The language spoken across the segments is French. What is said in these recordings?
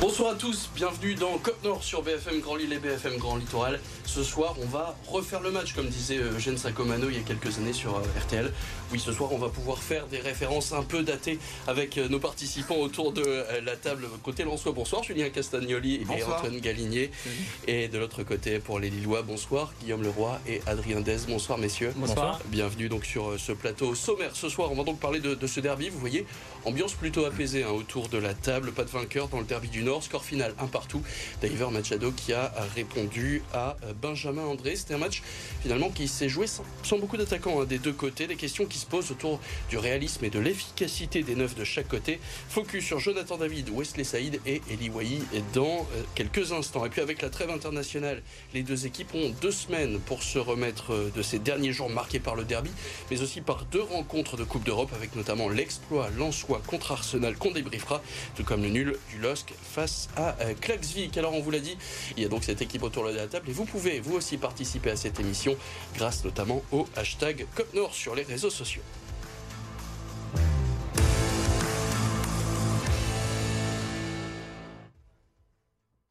Bonsoir à tous, bienvenue dans Côte Nord sur BFM Grand Lille et BFM Grand Littoral. Ce soir, on va refaire le match, comme disait euh, Eugène Sacomano il y a quelques années sur euh, RTL. Oui, ce soir, on va pouvoir faire des références un peu datées avec euh, nos participants autour de la table côté Lançois. Bonsoir, Julien Castagnoli et Antoine Galinier. Et de l'autre côté, pour les Lillois, bonsoir, Guillaume Leroy et Adrien Dez. Bonsoir, messieurs. Bonsoir. Bienvenue donc sur ce plateau sommaire. Ce soir, on va donc parler de, ce derby. Vous voyez, ambiance plutôt apaisée hein, autour de la table. Pas de vainqueur dans le derby du Nord. Score final un partout. Diver Machado qui a répondu à euh, Benjamin André. C'était un match finalement qui s'est joué sans, beaucoup d'attaquants hein, des deux côtés. Des questions qui se posent autour du réalisme et de l'efficacité des neufs de chaque côté. Focus sur Jonathan David, Wesley Saïd et Eli Wahi dans euh, quelques instants. Et puis avec la trêve internationale, les deux équipes ont deux semaines pour se remettre euh, de ces derniers jours marqués par le derby, mais aussi par deux rencontres de Coupe d'Europe avec notamment l'exploit Lensois contre Arsenal qu'on débriefera, tout comme le nul du LOSC face à euh, Klaxvik. Alors on vous l'a dit, il y a donc cette équipe autour de la table et vous pouvez vous aussi participer à cette émission grâce notamment au hashtag COPNOR sur les réseaux sociaux.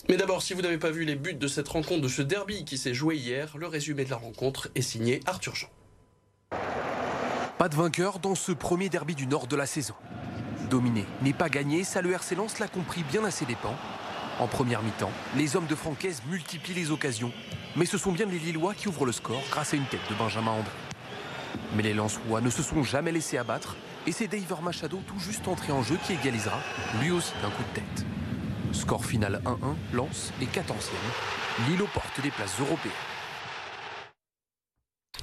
Mais d'abord, si vous n'avez pas vu les buts de cette rencontre, de ce derby qui s'est joué hier, le résumé de la rencontre est signé Arthur Jean. Pas de vainqueur dans ce premier derby du nord de la saison. Dominé, mais pas gagné, ça l'a compris bien à ses dépens. En première mi-temps, les hommes de Francaise multiplient les occasions, mais ce sont bien les Lillois qui ouvrent le score grâce à une tête de Benjamin André. Mais les Lensois ne se sont jamais laissés abattre et c'est Daver Machado tout juste entré en jeu qui égalisera, lui aussi d'un coup de tête. Score final 1-1, Lens est 14e. Lille aux des places européennes.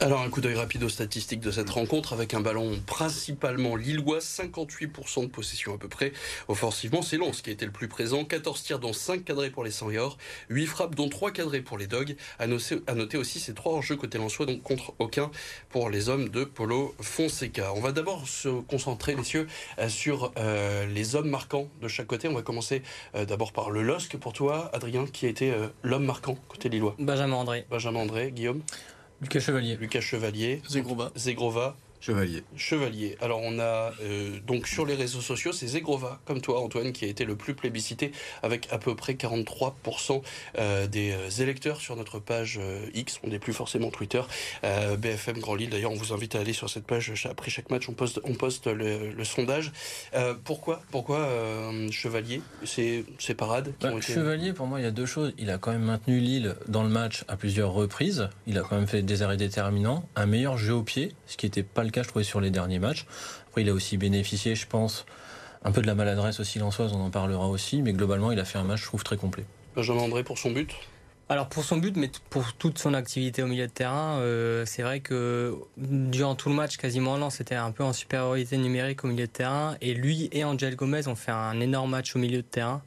Alors un coup d'œil rapide aux statistiques de cette rencontre avec un ballon principalement lillois, 58% de possession à peu près. Offensivement, c'est Lens qui a été le plus présent, 14 tirs dont 5 cadrés pour les Seniors, 8 frappes dont 3 cadrés pour les Dogs. À noter, aussi ces 3 en-jeu côté Lensois, donc contre aucun pour les hommes de Polo Fonseca. On va d'abord se concentrer, messieurs, euh, sur euh, les hommes marquants de chaque côté. On va commencer euh, d'abord par le LOSC pour toi, Adrien, qui a été l'homme marquant côté lillois. Benjamin André. Benjamin André, Guillaume. Lucas Chevalier. Lucas Chevalier. Zegrova. Zegrova. Chevalier. Chevalier. Alors on a euh, donc sur les réseaux sociaux, c'est Zegrova, comme toi Antoine, qui a été le plus plébiscité avec à peu près 43% euh, des euh, électeurs sur notre page X. On n'est plus forcément Twitter. BFM Grand Lille. D'ailleurs, on vous invite à aller sur cette page. Après chaque match, on poste, on poste le, sondage. pourquoi pourquoi Chevalier? C'est parades bah, Chevalier, pour moi, il y a deux choses. Il a quand même maintenu Lille dans le match à plusieurs reprises. Il a quand même fait des arrêts déterminants. Un meilleur jeu au pied, ce qui n'était pas le cas, je trouvais, sur les derniers matchs. Après, il a aussi bénéficié, je pense, un peu de la maladresse aussi lançoise, on en parlera aussi, mais globalement, il a fait un match, je trouve, très complet. Benjamin André pour son but? Alors pour son but, mais pour toute son activité au milieu de terrain, euh, c'est vrai que durant tout le match, quasiment non, c'était un peu en supériorité numérique au milieu de terrain. Et lui et Angel Gomez ont fait un énorme match au milieu de terrain.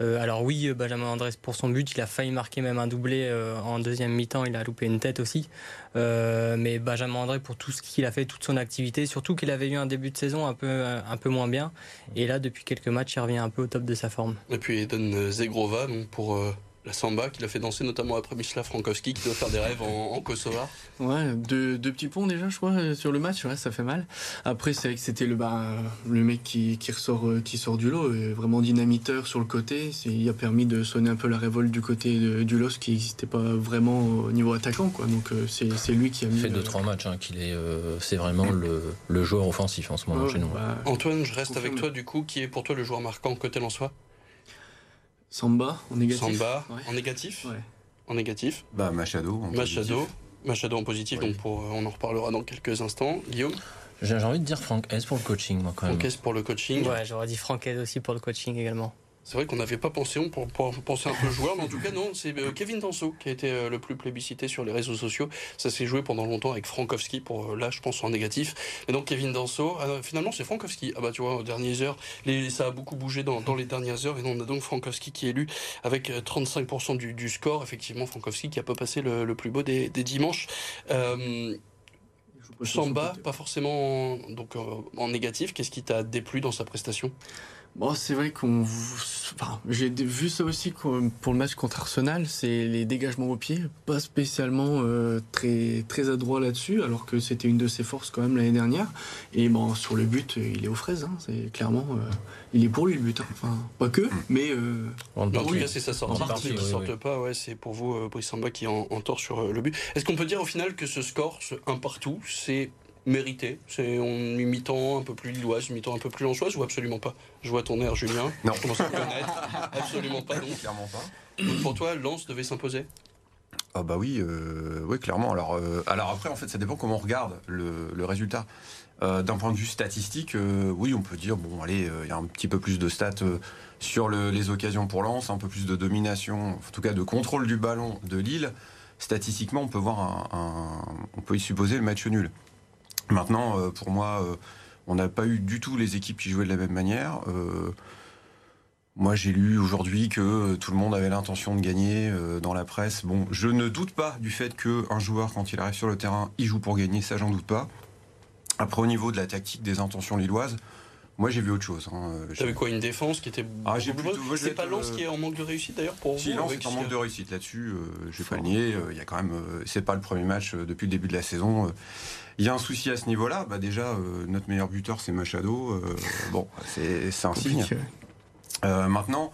Euh, alors oui, Benjamin Andrés pour son but, il a failli marquer même un doublé euh, en deuxième mi-temps, il a loupé une tête aussi. Euh, mais Benjamin André pour tout ce qu'il a fait, toute son activité, surtout qu'il avait eu un début de saison un peu, un peu moins bien. Et là, depuis quelques matchs, il revient un peu au top de sa forme. Et puis Eden Zegrova, pour la samba qu'il a fait danser notamment après Mislav Frankowski qui doit faire des rêves en, en Kosovo. Ouais, deux, petits ponts déjà, je crois, sur le match. Ouais, ça fait mal. Après, c'est vrai que c'était le, bah, le mec qui, qui, ressort, euh, qui sort du lot, vraiment dynamiteur sur le côté. Il a permis de sonner un peu la révolte du côté du LOS qui n'existait pas vraiment au niveau attaquant. Quoi. Donc euh, c'est lui qui a mis. Il fait deux, trois matchs hein, qu'il est. Euh, c'est vraiment le, le, joueur offensif en ce moment chez nous. Bah, Antoine, je reste avec toi du coup. Qui est pour toi le joueur marquant côté soi? Samba en négatif. Samba en négatif. Ouais. En négatif. Bah Machado. En Machado. Positif. Machado en positif. Donc pour, euh, on en reparlera dans quelques instants. Guillaume. J'ai envie de dire Franck S pour le coaching, moi quand même. Franck S pour le coaching. Ouais, j'aurais dit Franck S aussi pour le coaching également. C'est vrai qu'on n'avait pas pensé, on pour, penser un peu joueur, mais en tout cas non, c'est euh, Kevin Danso qui a été euh, le plus plébiscité sur les réseaux sociaux. Ça s'est joué pendant longtemps avec Frankowski pour euh, là, je pense en négatif. Et donc Kevin Danso, finalement c'est Frankowski. Ah bah tu vois, aux dernières heures, ça a beaucoup bougé dans, les dernières heures, et on a donc Frankowski qui est élu avec 35% du, score. Effectivement, Frankowski qui a pas passé le, plus beau des, dimanches. Samba, pas forcément donc en négatif. Qu'est-ce qui t'a déplu dans sa prestation? Bon, c'est vrai qu'on. Enfin, j'ai vu ça aussi pour le match contre Arsenal, c'est les dégagements au pied, pas spécialement euh, très, très adroit là-dessus, alors que c'était une de ses forces quand même l'année dernière. Et bon, sur le but, il est aux fraises, hein, c'est clairement. Euh, il est pour lui le but, hein. enfin, pas que, mais. Euh, en tout cas, c'est sa sortie. qui ne sortent pas, ouais, c'est pour vous, Brice Samba, qui en, en tort sur le but. Est-ce qu'on peut dire au final que ce score, ce 1 partout, c'est mérité C'est en imitant un peu plus lilloise, imitant un peu plus lançoise ou absolument pas? Je vois ton air, Julien. Non. Je commence à connaître. absolument pas, donc. Clairement pas. Donc pour toi, Lens devait s'imposer? Ah bah oui, euh, oui clairement. Alors, euh, alors après, en fait, ça dépend comment on regarde le, le résultat. Euh, D'un point de vue statistique, euh, oui, on peut dire bon, allez, euh, il y a un petit peu plus de stats sur le, les occasions pour Lens, un peu plus de domination, en tout cas de contrôle du ballon de Lille. Statistiquement, on peut voir un, un on peut y supposer le match nul. Maintenant, euh, pour moi, euh, on n'a pas eu du tout les équipes qui jouaient de la même manière. Euh, moi, j'ai lu aujourd'hui que tout le monde avait l'intention de gagner dans la presse. Bon, je ne doute pas du fait qu'un joueur, quand il arrive sur le terrain, il joue pour gagner, ça, j'en doute pas. Après, au niveau de la tactique des intentions lilloises, moi, j'ai vu autre chose. Hein. T'as vu quoi Une défense qui était. Ah, j'ai plutôt. C'est pas Lens qui est en manque de réussite d'ailleurs pour si, vous Lens est en manque de réussite là-dessus. Euh, je vais pas le nier. Il y a quand même. c'est pas le premier match depuis le début de la saison. Il y a un souci à ce niveau-là. Bah déjà, euh, notre meilleur buteur, c'est Machado. Euh, bon, c'est un signe. Euh, maintenant,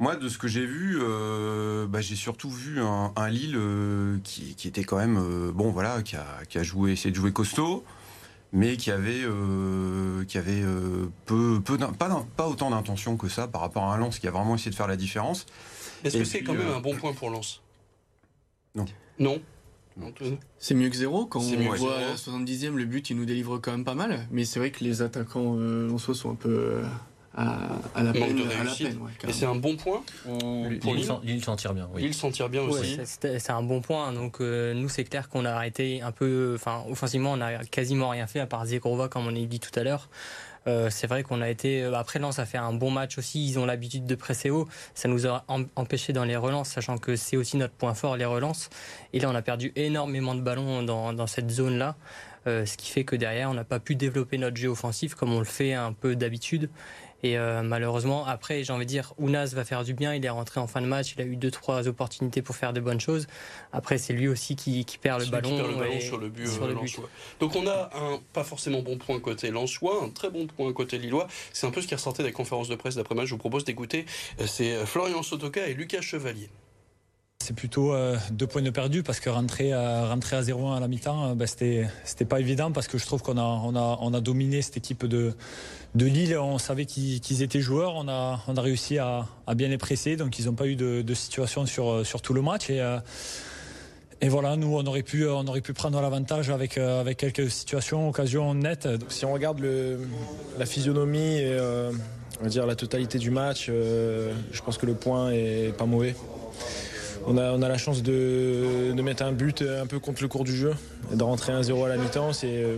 moi, de ce que j'ai vu, bah, j'ai surtout vu un, un Lille qui, qui, était quand même, bon, voilà, qui a, qui a, joué, essayé de jouer costaud, mais qui avait, qui avait peu, peu pas, pas autant d'intention que ça par rapport à un Lens qui a vraiment essayé de faire la différence. Est-ce que c'est quand même un bon point pour Lens? Non. Non c'est mieux que zéro. Quand on voit à la 70e, le but, il nous délivre quand même pas mal. Mais c'est vrai que les attaquants euh, en soi sont un peu euh, à, la peine. Et c'est un bon point pour Lille s'en tire bien. Oui. Lille s'en tire bien aussi. c'est un bon point. Donc euh, nous, c'est clair qu'on a arrêté un peu. Enfin, offensivement, on a quasiment rien fait à part Zegrova, comme on a dit tout à l'heure. Euh, c'est vrai qu'on a été. Euh, après, Lens a fait un bon match aussi. Ils ont l'habitude de presser haut. Ça nous a empêché dans les relances, sachant que c'est aussi notre point fort, les relances. Et là, on a perdu énormément de ballons dans, dans cette zone-là. Euh, ce qui fait que derrière, on n'a pas pu développer notre jeu offensif comme on le fait un peu d'habitude. Et euh, malheureusement, après, j'ai envie de dire, Ounas va faire du bien. Il est rentré en fin de match. Il a eu deux, trois opportunités pour faire de bonnes choses. Après, c'est lui aussi qui, qui perd le ballon. Qui perd le ballon sur le but. Sur le but. Donc, on a un pas forcément bon point côté Lensois, un très bon point côté Lillois. C'est un peu ce qui ressortait des conférences de presse d'après match. Je vous propose d'écouter. Euh, c'est Florian Sotoka et Lucas Chevalier. C'est plutôt euh, deux points de perdu parce que rentrer à, rentrer à 0-1 à la mi-temps, euh, ben, c'était, pas évident parce que je trouve qu'on a, on a, on a dominé cette équipe de, de Lille. On savait qu'ils, étaient joueurs. On a, on a réussi à, à bien les presser. Donc ils n'ont pas eu de, situation sur, sur tout le match. Et, euh, et voilà, nous, on aurait pu, on aurait pu prendre l'avantage avec, avec quelques situations, occasions nettes. Si on regarde la physionomie et on va dire la totalité du match, je pense que le point est pas mauvais on a, on a la chance de, de, mettre un but un peu contre le cours du jeu, de rentrer 1-0 à la mi-temps. C'est euh,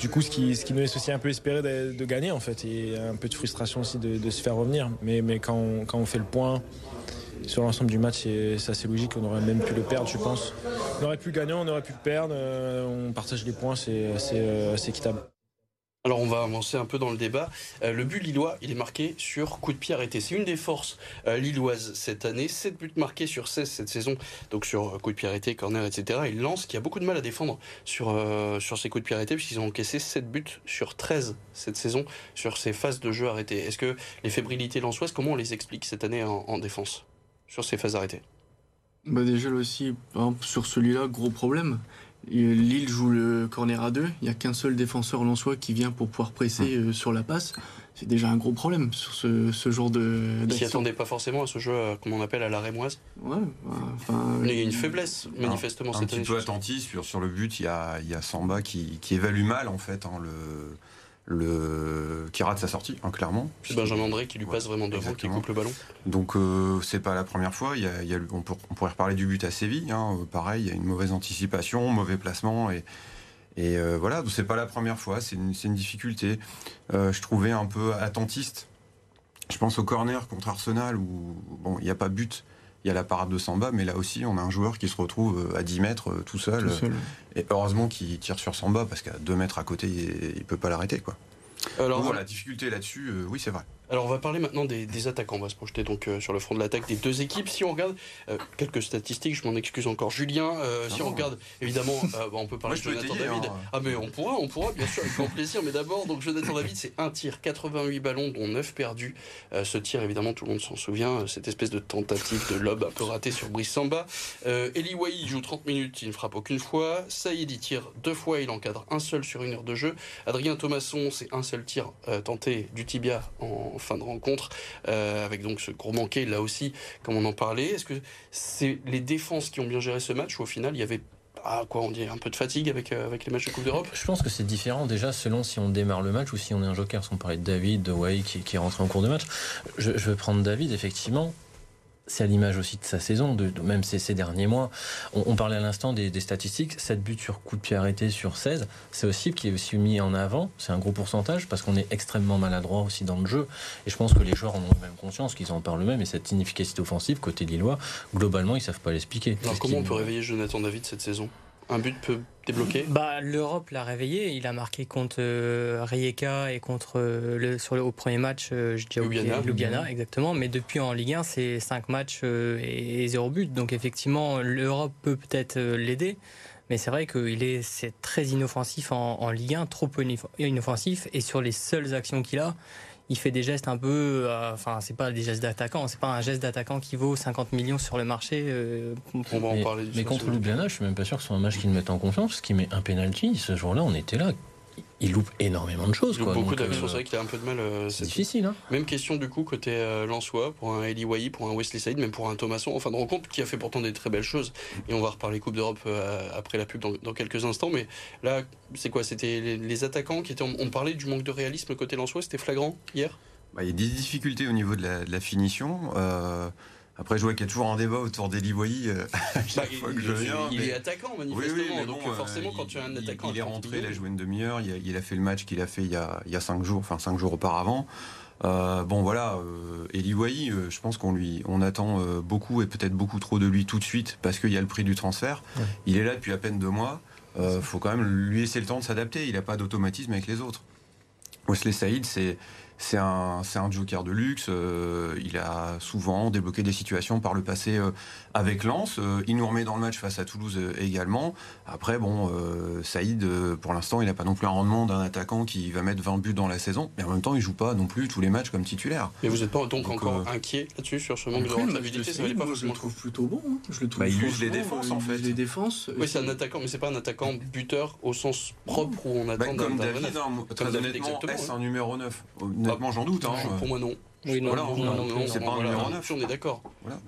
du coup ce qui, ce qui, nous laisse aussi un peu espérer de, de, gagner en fait et un peu de frustration aussi de, se faire revenir. Mais, mais quand, on, quand, on, fait le point sur l'ensemble du match, c'est assez logique. On aurait même pu le perdre, je pense. On aurait pu gagner, on aurait pu le perdre. Euh, on partage les points, c'est assez, euh, assez équitable. Alors on va avancer un peu dans le débat. Euh, le but lillois, il est marqué sur coup de pied arrêté. C'est une des forces euh, lilloises cette année. 7 buts marqués sur 16 cette saison, donc sur euh, coup de pied arrêté, corner, etc. Il lance qui a beaucoup de mal à défendre sur, sur ses coups de pied arrêtés, puisqu'ils ont encaissé 7 buts sur 13 cette saison sur ces phases de jeu arrêtées. Est-ce que les fébrilités lensoises, comment on les explique cette année en, en défense sur ces phases arrêtées? Bah déjà aussi, sur celui-là, gros problème. Lille joue le corner à deux. Il n'y a qu'un seul défenseur lensois qui vient pour pouvoir presser hum. euh, sur la passe. C'est déjà un gros problème sur ce, ce genre de. Ils s'y attendaient pas forcément à ce jeu, euh, comme on appelle à la rémoise. Ouais. Enfin, il y a une faiblesse manifestement un, cette un petit peu attentif sur, sur le but. Il y a, il y a Samba qui, qui évalue mal en fait hein, le le qui rate sa sortie, hein, clairement. C'est Benjamin André qui lui passe vraiment devant, Exactement. qui coupe le ballon. Donc euh, c'est pas la première fois. Il y a, il y a, on, pourrait reparler du but à Séville. Hein. Pareil, il y a une mauvaise anticipation, mauvais placement et et euh, voilà. Donc c'est pas la première fois. C'est une, une, difficulté. Euh, je trouvais un peu attentiste. Je pense au corner contre Arsenal où bon, il n'y a pas but il y a la parade de Samba, mais là aussi, on a un joueur qui se retrouve euh, à 10 mètres euh, tout seul. Tout seul. Et heureusement qu'il tire sur Samba, parce qu'à 2 mètres à côté, il ne peut pas l'arrêter. Quoi. Alors, Donc, voilà, la difficulté là-dessus, euh, oui, c'est vrai. Alors on va parler maintenant des, attaquants. On va se projeter donc euh, sur le front de l'attaque des deux équipes. Si on regarde euh, quelques statistiques, je m'en excuse encore, Julien. Euh, si on regarde, évidemment, on peut parler de Jonathan David. Hein. Ah mais on pourra, on pourra, bien sûr, avec grand plaisir. Mais d'abord, donc Jonathan David, c'est un tir, 88 ballons, dont 9 perdus. ce tir, évidemment, tout le monde s'en souvient. Cette espèce de tentative de lob un peu raté sur Brice Samba. Eli Wahi joue 30 minutes, il ne frappe aucune fois. Saïd il tire deux fois, il encadre un seul sur une heure de jeu. Adrien Thomasson, c'est un seul tir tenté du tibia en fin de rencontre, euh, avec donc ce gros manqué là aussi, comme on en parlait. Est-ce que c'est les défenses qui ont bien géré ce match ou au final il y avait ah, quoi, on dit un peu de fatigue avec, euh, avec les matchs de Coupe d'Europe? Je pense que c'est différent déjà selon si on démarre le match ou si on est un joker. Si on de David, de qui, qui est rentré en cours de match. Je, je vais prendre David, effectivement c'est à l'image aussi de sa saison, de, même ces, derniers mois. On, parlait à l'instant des, statistiques, 7 buts sur coup de pied arrêté sur 16. C'est aussi qui est aussi mis en avant, c'est un gros pourcentage, parce qu'on est extrêmement maladroit aussi dans le jeu. Et je pense que les joueurs en ont même conscience, qu'ils en parlent eux-mêmes, et cette inefficacité offensive, côté Lillois, globalement, ils savent pas l'expliquer. Alors comment on peut réveiller Jonathan David cette saison? Un but peut bah, L'Europe l'a réveillé. Il a marqué contre euh, Rijeka et contre euh, le, sur le, au premier match, euh, Ljubljana, exactement. Mais depuis en Ligue 1, c'est 5 matchs et, 0 but. Donc effectivement, l'Europe peut peut-être l'aider. Mais c'est vrai qu'il est, c'est très inoffensif en, en Ligue 1, trop inoffensif. Et sur les seules actions qu'il a, il fait des gestes un peu. Euh, enfin, c'est pas des gestes d'attaquant, c'est pas un geste d'attaquant qui vaut 50 millions sur le marché. Euh, on va en parler. Mais, contre Ljubljana, je suis même pas sûr que ce soit un match qui le mette en confiance, parce qu'il met un penalty. Ce jour-là, on était là il loupe énormément de choses. Il loupe beaucoup d'actions, euh, c'est vrai qu'il a un peu de mal. Euh, c'est difficile. Hein même question du coup côté euh, Lançois, pour un Eli Wahi, pour un Wesley Saïd, même pour un Thomasson, enfin de rencontre qui a fait pourtant des très belles choses. Et on va reparler Coupe d'Europe après la pub dans, quelques instants. Mais là, c'est quoi? C'était les, attaquants qui étaient. On, parlait du manque de réalisme côté Lançois, c'était flagrant hier? Bah, Il y a des difficultés au niveau de la, de la finition. Après, je vois qu'il y a toujours un débat autour d'Eli Boyi euh, bah, il, est attaquant, manifestement. donc, forcément, quand tu as un attaquant. Il, est rentré, il a joué une demi-heure. Il, a fait le match qu'il a fait il y a, il cinq jours, enfin cinq jours auparavant. Euh, bon, voilà. Euh, Eli je pense qu'on lui, on attend beaucoup et peut-être beaucoup trop de lui tout de suite parce qu'il y a le prix du transfert. Il est là depuis à peine deux mois. Il faut quand même lui laisser le temps de s'adapter. Il n'a pas d'automatisme avec les autres. Wesley Saïd, c'est c'est un, un, joker de luxe. Euh, il a souvent débloqué des situations par le passé euh, avec Lens. Euh, il nous remet dans le match face à Toulouse également. Après, bon, Saïd, pour l'instant, il n'a pas non plus un rendement d'un attaquant qui va mettre 20 buts dans la saison. Mais en même temps, il joue pas non plus tous les matchs comme titulaire. Mais vous n'êtes pas donc, encore inquiet là-dessus sur ce manque de rentabilité Je le trouve plutôt bon. Hein. Je le trouve bah, il use les défenses en fait. Les défenses. Oui, c'est un attaquant, mais c'est pas un attaquant buteur au sens propre où on bah, attend bah, comme David, hein, très honnêtement, est un numéro 9 Honnêtement, j'en doute. Hein. Pour moi, non. Oui, non, non, non, non, c'est pas un numéro 9. on est d'accord.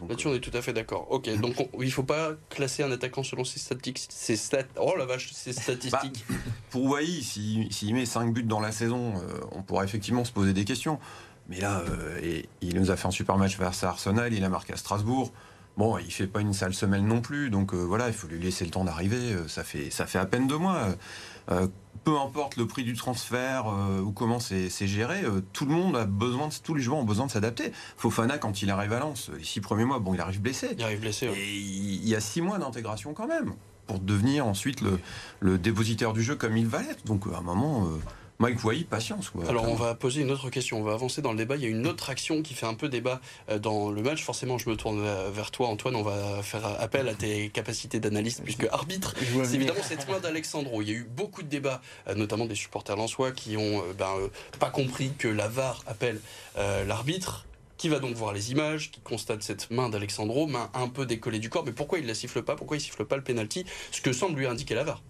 Là-dessus, on est tout à fait d'accord. Ok, donc il ne faut pas classer un attaquant selon ses statistiques. Ses stat... Oh la vache, ses statistiques. Bah, pour Wai, s'il met 5 buts dans la saison, euh, on pourra effectivement se poser des questions. Mais là, euh, il nous a fait un super match vers Arsenal, il a marqué à Strasbourg. Bon, il fait pas une sale semaine non plus, donc euh, voilà, il faut lui laisser le temps d'arriver. ça, fait, ça fait à peine deux mois peu importe le prix du transfert euh, ou comment c'est géré, euh, tout le monde a besoin, de, tous les joueurs ont besoin de s'adapter. Fofana, quand il arrive à Lens, les six premiers mois, bon, il arrive blessé. Il arrive blessé. Et il y a six mois d'intégration quand même pour devenir ensuite le, le, dépositaire du jeu comme il va être. Donc à un moment. Mike Wai, patience. Alors on va poser une autre question, on va avancer dans le débat. Il y a une autre action qui fait un peu débat euh, dans le match. Forcément, je me tourne vers toi, Antoine. On va faire appel à tes capacités d'analyste, puisque arbitre, c'est évidemment cette main d'Alexandro. Il y a eu beaucoup de débats, euh, notamment des supporters lensois, qui ont euh, ben, pas compris que la VAR appelle l'arbitre qui va donc voir les images, qui constate cette main d'Alexandro, main un peu décollée du corps. Mais pourquoi il la siffle pas? Pourquoi il siffle pas le penalty? Ce que semble lui indiquer la VAR.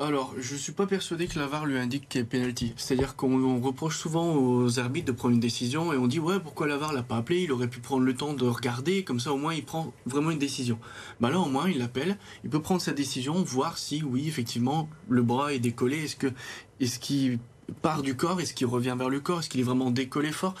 Alors, je suis pas persuadé que la VAR lui indique qu'il y penalty. C'est-à-dire qu'on reproche souvent aux arbitres de prendre une décision et on dit ouais pourquoi la VAR l'a pas appelé? Il aurait pu prendre le temps de regarder, comme ça au moins il prend vraiment une décision. Bah là au moins il l'appelle, il peut prendre sa décision, voir si oui effectivement le bras est décollé, est-ce que est-ce qu'il part du corps, est-ce qu'il revient vers le corps, est-ce qu'il est vraiment décollé fort?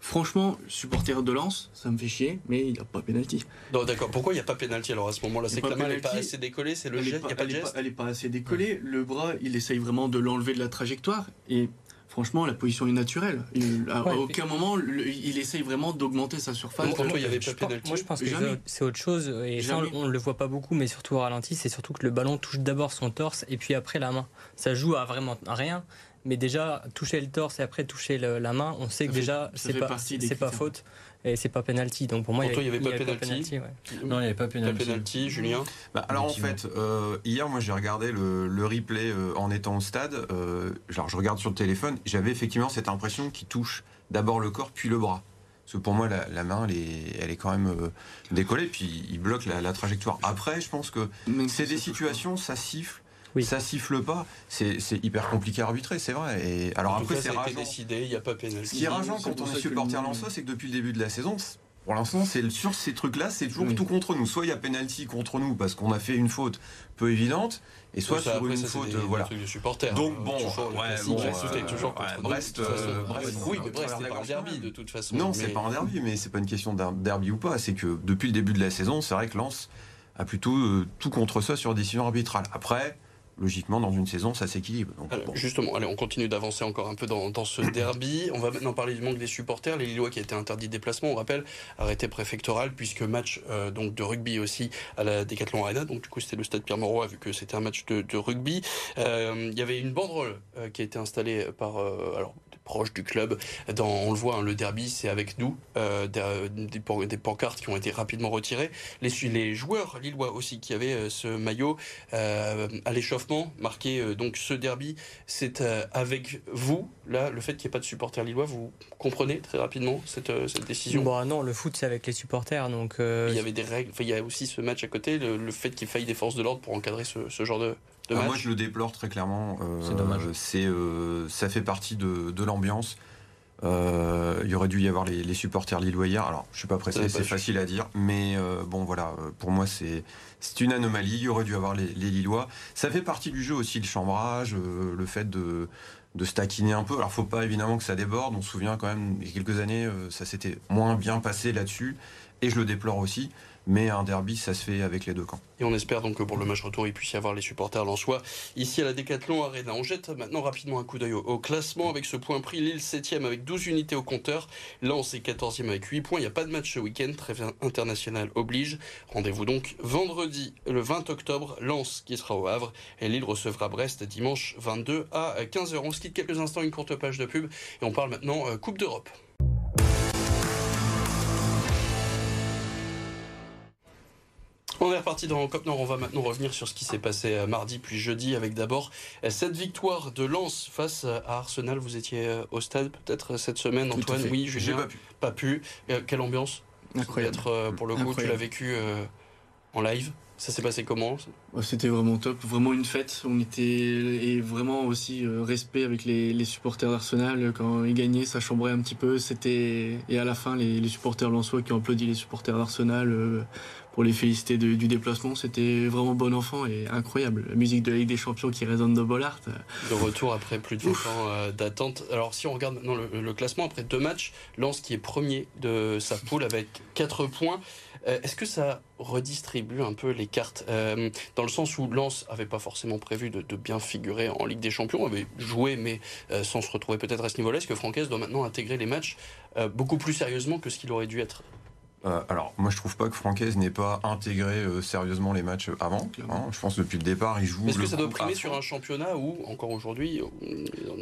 Franchement, supporter de lance, ça me fait chier, mais il n'y a pas pénalty. Non, d'accord. Pourquoi il n'y a pas pénalty alors à ce moment-là? C'est que la main n'est pas assez décollée, c'est le jet, il n'y a pas de geste? Elle n'est pas assez décollée. Le bras, il essaye vraiment de l'enlever de la trajectoire. Et franchement, la position est naturelle. à aucun moment, il essaye vraiment d'augmenter sa surface. Pour toi, il n'y avait pas pénalty Moi, je pense que c'est autre chose. Et ça, on ne le voit pas beaucoup, mais surtout au ralenti, c'est surtout que le ballon touche d'abord son torse et puis après la main. Ça joue à vraiment rien mais déjà toucher le torse et après toucher le- la main, on sait que Ça déjà c'est pas pas faute et c'est pas penalty. Donc pour moi, Pour il y avait pas pas penalty. ouais. Non, il n'y avait pas Pas pénalty. penalty, Julien. Bah, alors en fait, euh, hier, moi j'ai regardé le, le replay euh, en étant au stade. Euh, genre, je regarde sur le téléphone, j'avais effectivement cette impression qu'il touche d'abord le corps puis le bras. Parce que pour moi, la, la main, elle est, elle est quand même euh, décollée, puis il bloque la, la trajectoire. Après, je pense que c'est des situations, ça siffle, Oui. ça siffle pas. C'est hyper compliqué à arbitrer, c'est vrai. Et alors en après, c'est rageant. décidé, il n'y a pas pénalty. Ce qui est rageant quand on est supporter Lensois, c'est que depuis le début de la saison, pour l'instant, c'est sur ces trucs-là, c'est toujours Oui. tout contre nous. Soit il y a penalty contre nous parce qu'on a fait une faute peu évidente, et soit Ça, sur après, une ça, faute, des- des voilà. trucs de supporters. Donc hein, bon, toujours ouais, bon, Brest, euh, toujours ouais, contre Brest, euh, Brest, oui, Brest, faire c'est pas un derby de toute façon. Non, mais- c'est pas un derby, mais c'est pas une question d'un derby ou pas. C'est que depuis le début de la saison, c'est vrai que Lens a plutôt euh, tout contre ça sur décision arbitrale. Après, logiquement, dans une saison, ça s'équilibre. Bon. Justement, allez, on continue d'avancer encore un peu dans, dans ce derby. On va maintenant parler du manque des supporters. Les Lillois qui a été interdit de déplacement, on rappelle, arrêté préfectoral, puisque match euh, donc de rugby aussi à la Decathlon Arena. Donc du coup, c'était le stade Pierre-Mauroy, vu que c'était un match de, de rugby. Euh, Il y avait une banderole euh, qui a été installée par alors, des proches du club. Dans, on le voit, hein, le derby, c'est avec nous. Euh, des, des pan- des pancartes qui ont été rapidement retirées. Les, joueurs lillois aussi qui avaient euh, ce maillot euh, à l'échauffement, marqué donc ce derby, c'est avec vous. Là, le fait qu'il n'y ait pas de supporters lillois, vous comprenez très rapidement cette, cette décision? Bon, non, le foot c'est avec les supporters, donc Il y avait des règles, il y a aussi ce match à côté, le, le fait qu'il faille des forces de l'ordre pour encadrer ce, ce genre de Ah, match. moi, je le déplore très clairement. Euh, C'est dommage. C'est, euh, ça fait partie de, de l'ambiance. Euh, il y aurait dû y avoir les, les supporters lillois hier. Alors, je suis pas pressé, c'est pas- facile à dire, mais euh, bon, voilà. euh, Pour moi, c'est c'est une anomalie. Il y aurait dû y avoir les, les Lillois. Ça fait partie du jeu aussi, le chambrage, euh, le fait de de se taquiner un peu. Alors, faut pas évidemment que ça déborde. On se souvient quand même, il y a quelques années, euh, ça s'était moins bien passé là-dessus, et je le déplore aussi. Mais un derby, ça se fait avec les deux camps. Et on espère donc que pour le match retour, il puisse y avoir les supporters lensois ici à la Décathlon Arena. On jette maintenant rapidement un coup d'œil au, classement avec ce point pris. Lille 7e avec 12 unités au compteur. Lens est 14e avec 8 points. Il n'y a pas de match ce week-end. Trêve international oblige. Rendez-vous donc vendredi le 20 octobre. Lens qui sera au Havre. Et Lille recevra Brest dimanche 22 à 15h. On se quitte quelques instants, une courte page de pub. Et on parle maintenant euh, Coupe d'Europe. On est reparti dans Cop Nord. On va maintenant revenir sur ce qui s'est passé euh, mardi puis jeudi avec d'abord euh, cette victoire de Lens face euh, à Arsenal. Vous étiez au stade peut-être cette semaine, Tout Antoine? Oui, J'ai Julien pas pu. Pas pu. Euh, quelle ambiance? Incroyable. Peut-être, euh, pour le coup, tu l'as vécu euh, en live. Ça s'est passé comment? Ouais, C'était vraiment top, vraiment une fête. On était et vraiment aussi respect avec les, les supporters d'Arsenal quand ils gagnaient, ça chambrait un petit peu. C'était et à la fin les, les supporters lensois qui ont applaudi les supporters d'Arsenal pour les féliciter de- du déplacement. C'était vraiment bon enfant et incroyable. La musique de la Ligue des Champions qui résonne de Bollard. De retour après plus de 20 ans euh, d'attente. Alors, si on regarde maintenant le, le classement, après deux matchs, Lens qui est premier de sa poule avec 4 points. Euh, Est-ce que ça redistribue un peu les cartes Euh, Dans le sens où Lens avait pas forcément prévu de, de bien figurer en Ligue des Champions, avait joué, mais euh, sans se retrouver peut-être à ce niveau-là? Est-ce que Francaise doit maintenant intégrer les matchs euh, beaucoup plus sérieusement que ce qu'il aurait dû être Euh, alors, moi, je trouve pas que Francaise n'ait pas intégré euh, sérieusement les matchs avant. Hein. Je pense que depuis le départ, il joue. Est-ce que ça doit primer sur un championnat où, encore aujourd'hui,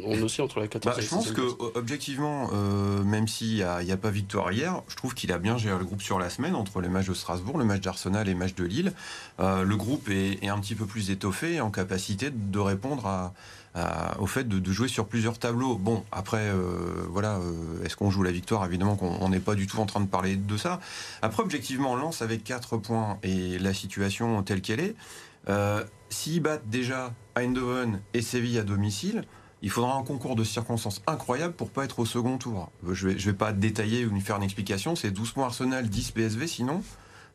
on oscille entre la 14 Bah, et je pense 16e que objectivement, euh, même s'il n'y a, a pas victoire hier, je trouve qu'il a bien géré le groupe sur la semaine entre les matchs de Strasbourg, le match d'Arsenal et le match de Lille. Le groupe est, est un petit peu plus étoffé et en capacité de répondre à, à- au fait de, jouer sur plusieurs tableaux. Bon, après, euh, voilà, euh, est-ce qu'on joue la victoire? Évidemment qu'on on n'est pas du tout en train de parler de ça. Après, objectivement, Lens avec 4 points et la situation telle qu'elle est, euh, s'ils battent déjà Eindhoven et Séville à domicile, il faudra un concours de circonstances incroyable pour pas être au second tour. Euh, Je vais, vais pas détailler ou faire une explication, c'est 12 points Arsenal, 10 PSV, sinon,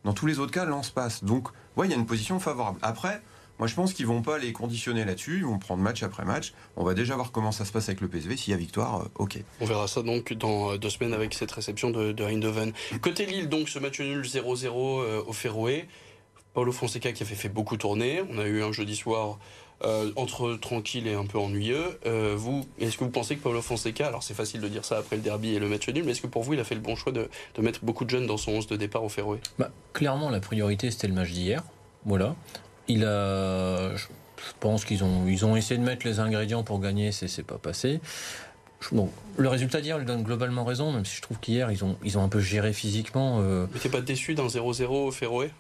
dans tous les autres cas, Lens passe. Donc, ouais, il y a une position favorable. Après, moi je pense qu'ils vont pas les conditionner là-dessus, ils vont prendre match après match. On va déjà voir comment ça se passe avec le PSV, s'il y a victoire, euh, ok. On verra ça donc dans euh, deux semaines avec cette réception de, de Eindhoven. Côté Lille, donc ce match nul 0-0 euh, au Féroé. Paulo Fonseca qui a fait, fait beaucoup tourner. On a eu un jeudi soir euh, entre tranquille et un peu ennuyeux. Euh, vous, est-ce que vous pensez que Paulo Fonseca, alors c'est facile de dire ça après le derby et le match nul, mais est-ce que pour vous il a fait le bon choix de, de mettre beaucoup de jeunes dans son 11 de départ au Féroé? Bah, clairement, la priorité, c'était le match d'hier. Voilà. Il a. je- pense qu'ils ont, ils ont essayé de mettre les ingrédients pour gagner, c'est, c'est pas passé. Bon, le résultat d'hier lui donne globalement raison, même si je trouve qu'hier, ils ont, ils ont un peu géré physiquement. Euh... Mais t'es pas déçu d'un 0-0 au Féroé?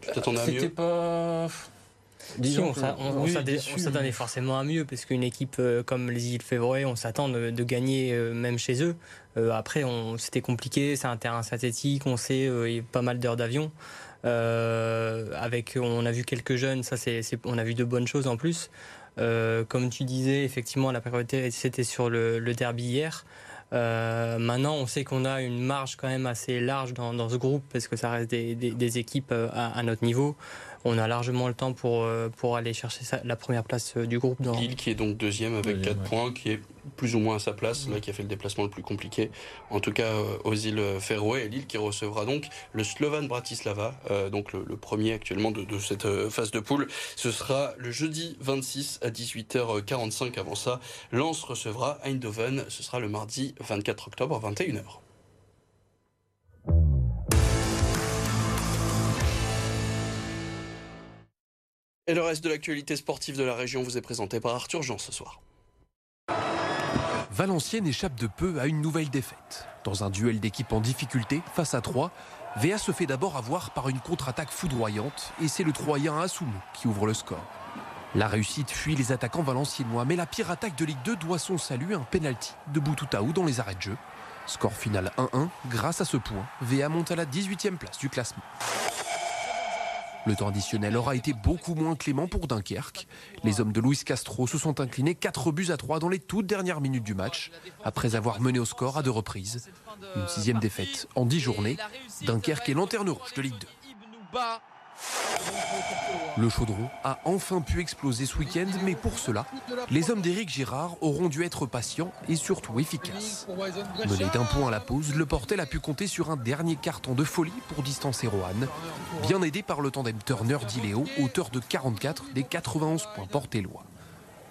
Tu t'attendais à mieux? C'était pas. Disons si, on, s'attendait forcément à mieux, parce qu'une équipe euh, comme les îles Février, on s'attend de, de, gagner euh, même chez eux. Euh, après, c'était compliqué, c'est un terrain synthétique, on sait, il y a pas mal d'heures d'avion. Avec, on a vu quelques jeunes, ça c'est, on a vu de bonnes choses en plus. comme tu disais, effectivement, la priorité c'était sur le, le, derby hier. maintenant, on sait qu'on a une marge quand même assez large dans, dans, ce groupe parce que ça reste des, des, des équipes à, à, notre niveau on a largement le temps pour, euh, pour aller chercher la première place euh, du groupe. Dans... Lille qui est donc deuxième avec 4 points, qui est plus ou moins à sa place, là qui a fait le déplacement le plus compliqué, en tout cas euh, aux îles Féroé, et Lille qui recevra donc le Slovan Bratislava, donc le, premier actuellement de, de, cette phase de poule. Ce sera le jeudi 26 à 18h45. Avant ça, Lens recevra Eindhoven, ce sera le mardi 24 octobre à 21h. Et le reste de l'actualité sportive de la région vous est présenté par Arthur Jean ce soir. Valenciennes échappe de peu à une nouvelle défaite. Dans un duel d'équipe en difficulté, face à 3, VA se fait d'abord avoir par une contre-attaque foudroyante et c'est le Troyen Assoumou qui ouvre le score. La réussite fuit les attaquants valenciennois, mais la pire attaque de Ligue 2 doit son salut à un penalty de Boutoutaou dans les arrêts de jeu. Score final 1-1. Grâce à ce point, VA monte à la 18e place du classement. Le temps additionnel aura été beaucoup moins clément pour Dunkerque. Les hommes de Luis Castro se sont inclinés 4 buts à 3 dans les toutes dernières minutes du match, après avoir mené au score à deux reprises. Une sixième défaite en 10 journées. Dunkerque est lanterne rouge de Ligue 2. Le chaudron a enfin pu exploser ce week-end, mais pour cela, les hommes d'Éric Girard auront dû être patients et surtout efficaces. Mené d'un point à la pause, le Portel a pu compter sur un dernier carton de folie pour distancer Rohan, bien aidé par le tandem Turner-Diléo, auteur de 44 des 91 points portélois.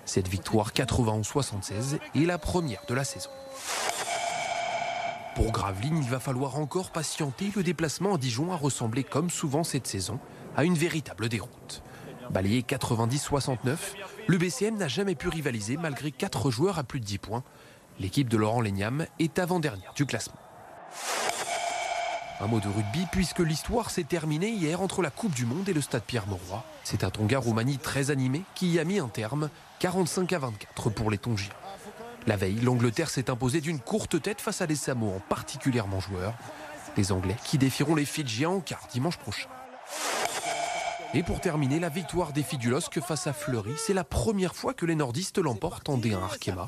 Cette victoire 91-76 est la première de la saison. Pour Gravelines, il va falloir encore patienter. Le déplacement à Dijon a ressemblé, comme souvent cette saison, à une véritable déroute. Balayé 90-69, le BCM n'a jamais pu rivaliser malgré 4 joueurs à plus de 10 points. L'équipe de Laurent Léniam est avant-dernière du classement. Un mot de rugby puisque l'histoire s'est terminée hier entre la Coupe du Monde et le Stade Pierre-Mauroy. C'est un Tonga-Roumanie très animé qui y a mis un terme, 45 à 24 pour les Tongiens. La veille, l'Angleterre s'est imposée d'une courte tête face à des Samoans particulièrement joueurs. Les Anglais qui défieront les Fidjiens en quart dimanche prochain. Et pour terminer, la victoire des LOSC face à Fleury, c'est la première fois que les nordistes l'emportent en D1 Arkema.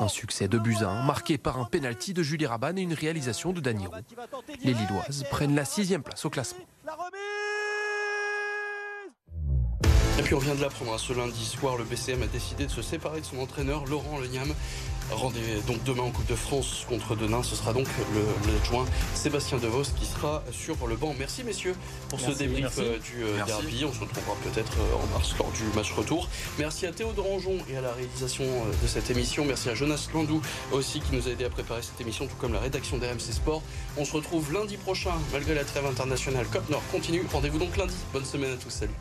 Un succès de Buzyn, marqué par un penalty de Julie Raban et une réalisation de Daniro. Les Lilloises prennent la sixième place au classement. Et puis on vient de l'apprendre, hein, ce lundi soir, le BCM a décidé de se séparer de son entraîneur Laurent Leniam. Rendez donc demain en Coupe de France contre Denain. Ce sera donc l'adjoint Sébastien Devos qui sera sur le banc. Merci messieurs pour ce débrief euh, du euh, derby. On se retrouvera peut-être euh, en mars lors du match retour. Merci à Théo Rangeon et à la réalisation de cette émission. Merci à Jonas Landou aussi qui nous a aidé à préparer cette émission, tout comme la rédaction d'RMC Sport. On se retrouve lundi prochain malgré la trêve internationale. Cop Nord continue. Rendez-vous donc lundi. Bonne semaine à tous. Salut.